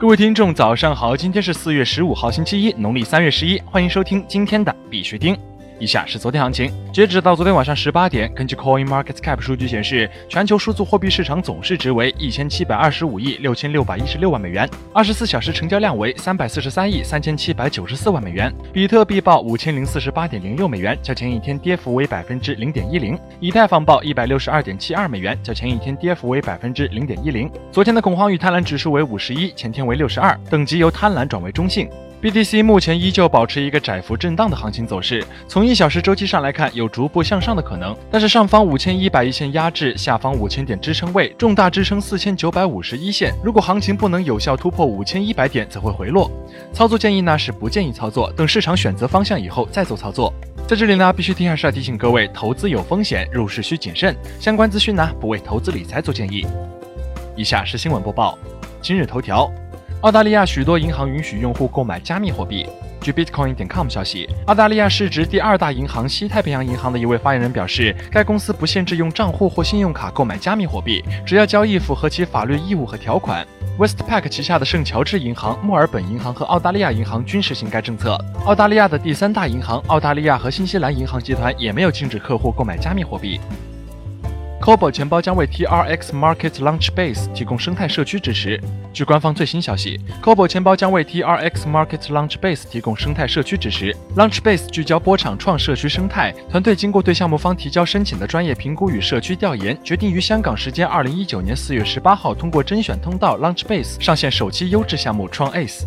各位听众，早上好！今天是四月十五号，星期一，农历三月十一。欢迎收听今天的必须听。以下是昨天行情，截止到昨天晚上十八点，根据 Coin Market Cap 数据显示，全球数字货币市场总市值为一千七百二十五亿六千六百一十六万美元，二十四小时成交量为三百四十三亿三千七百九十四万美元。比特币报五千零四十八点零六美元，较前一天跌幅为百分之零点一零。以太坊报一百六十二点七二美元，较前一天跌幅为百分之零点一零。昨天的恐慌与贪婪指数为五十一，前天为六十二，等级由贪婪转为中性。BTC 目前依旧保持一个窄幅震荡的行情走势，从一小时周期上来看，有逐步向上的可能。但是上方五千一百一线压制，下方五千点支撑位，重大支撑四千九百五十一线。如果行情不能有效突破五千一百点，则会回落。操作建议呢是不建议操作，等市场选择方向以后再做操作。在这里呢，必须听还是要提醒各位，投资有风险，入市需谨慎。相关资讯呢不为投资理财做建议。以下是新闻播报，今日头条。澳大利亚许多银行允许用户购买加密货币。据 Bitcoin 点 com 消息，澳大利亚市值第二大银行西太平洋银行的一位发言人表示，该公司不限制用账户或信用卡购买加密货币，只要交易符合其法律义务和条款。Westpac 旗下的圣乔治银行、墨尔本银行和澳大利亚银行均实行该政策。澳大利亚的第三大银行澳大利亚和新西兰银行集团也没有禁止客户购买加密货币。Cobo 钱包将为 TRX Market Launchbase 提供生态社区支持。据官方最新消息，Cobo 钱包将为 TRX Market Launchbase 提供生态社区支持。Launchbase 聚焦波场创社区生态团队，经过对项目方提交申请的专业评估与社区调研，决定于香港时间二零一九年四月十八号通过甄选通道 Launchbase 上线首期优质项目创 Ace。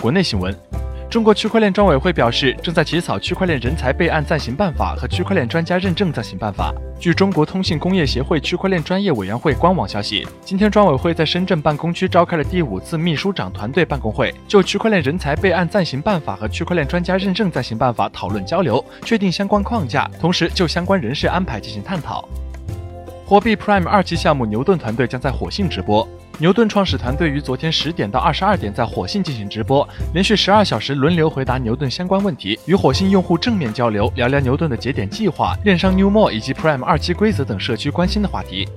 国内新闻。中国区块链专委会表示，正在起草区块链人才备案暂行办法和区块链专家认证暂行办法。据中国通信工业协会区块链专业委员会官网消息，今天专委会在深圳办公区召开了第五次秘书长团队办公会，就区块链人才备案暂行办法和区块链专家认证暂行办法讨论交流，确定相关框架，同时就相关人事安排进行探讨。火币 Prime 二期项目牛顿团队将在火星直播。牛顿创始团队于昨天十点到二十二点在火星进行直播，连续十二小时轮流回答牛顿相关问题，与火星用户正面交流，聊聊牛顿的节点计划、链商 Newmore 以及 Prime 二期规则等社区关心的话题。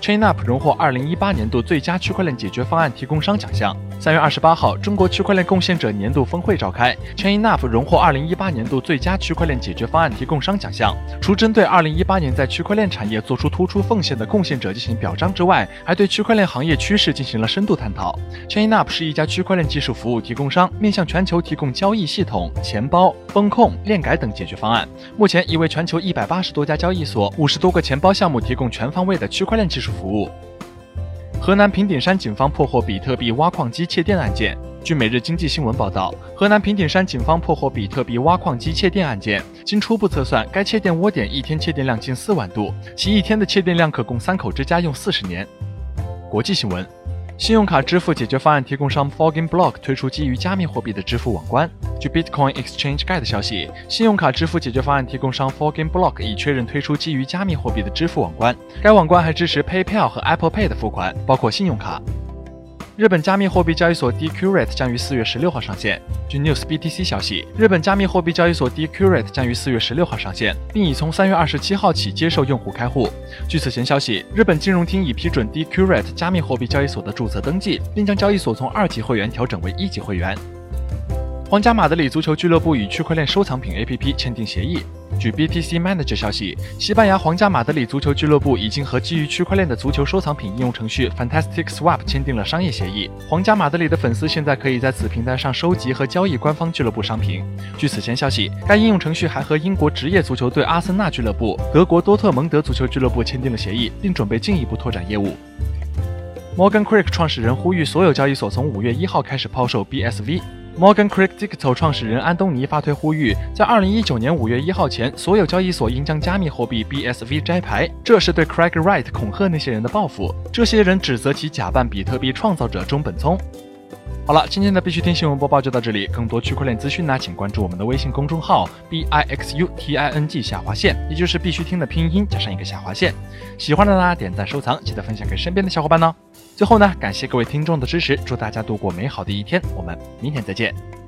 ChainUp 荣获二零一八年度最佳区块链解决方案提供商奖项。三月二十八号，中国区块链贡献者年度峰会召开，ChainUp 荣获二零一八年度最佳区块链解决方案提供商奖项。除针对二零一八年在区块链产业做出突出奉献的贡献者进行表彰之外，还对区块链行业趋势进行了深度探讨。ChainUp 是一家区块链技术服务提供商，面向全球提供交易系统、钱包、风控、链改等解决方案。目前已为全球一百八十多家交易所、五十多个钱包项目提供全方位的区块链技术服务。河南平顶山警方破获比特币挖矿机窃电案件。据每日经济新闻报道，河南平顶山警方破获比特币挖矿机窃电案件。经初步测算，该窃电窝点一天窃电量近四万度，其一天的窃电量可供三口之家用四十年。国际新闻。信用卡支付解决方案提供商 Forging Block 推出基于加密货币的支付网关。据 Bitcoin Exchange Guide 消息，信用卡支付解决方案提供商 Forging Block 已确认推出基于加密货币的支付网关。该网关还支持 PayPal 和 Apple Pay 的付款，包括信用卡。日本加密货币交易所 Decurate 将于四月十六号上线。据 News BTC 消息，日本加密货币交易所 Decurate 将于四月十六号上线，并已从三月二十七号起接受用户开户。据此前消息，日本金融厅已批准 Decurate 加密货币交易所的注册登记，并将交易所从二级会员调整为一级会员。皇家马德里足球俱乐部与区块链收藏品 APP 签订协议。据 BTC Manager 消息，西班牙皇家马德里足球俱乐部已经和基于区块链的足球收藏品应用程序 Fantastic Swap 签订了商业协议。皇家马德里的粉丝现在可以在此平台上收集和交易官方俱乐部商品。据此前消息，该应用程序还和英国职业足球队阿森纳俱乐部、德国多特蒙德足球俱乐部签订了协议，并准备进一步拓展业务。Morgan Creek 创始人呼吁所有交易所从五月一号开始抛售 BSV。Morgan Creek Digital 创始人安东尼发推呼吁，在二零一九年五月一号前，所有交易所应将加密货币 BSV 摘牌。这是对 Craig Wright 恐吓那些人的报复。这些人指责其假扮比特币创造者中本聪。好了，今天的必须听新闻播报就到这里。更多区块链资讯呢，请关注我们的微信公众号 b i x u t i n g 下划线，也就是必须听的拼音加上一个下划线。喜欢的呢，点赞收藏，记得分享给身边的小伙伴呢。最后呢，感谢各位听众的支持，祝大家度过美好的一天，我们明天再见。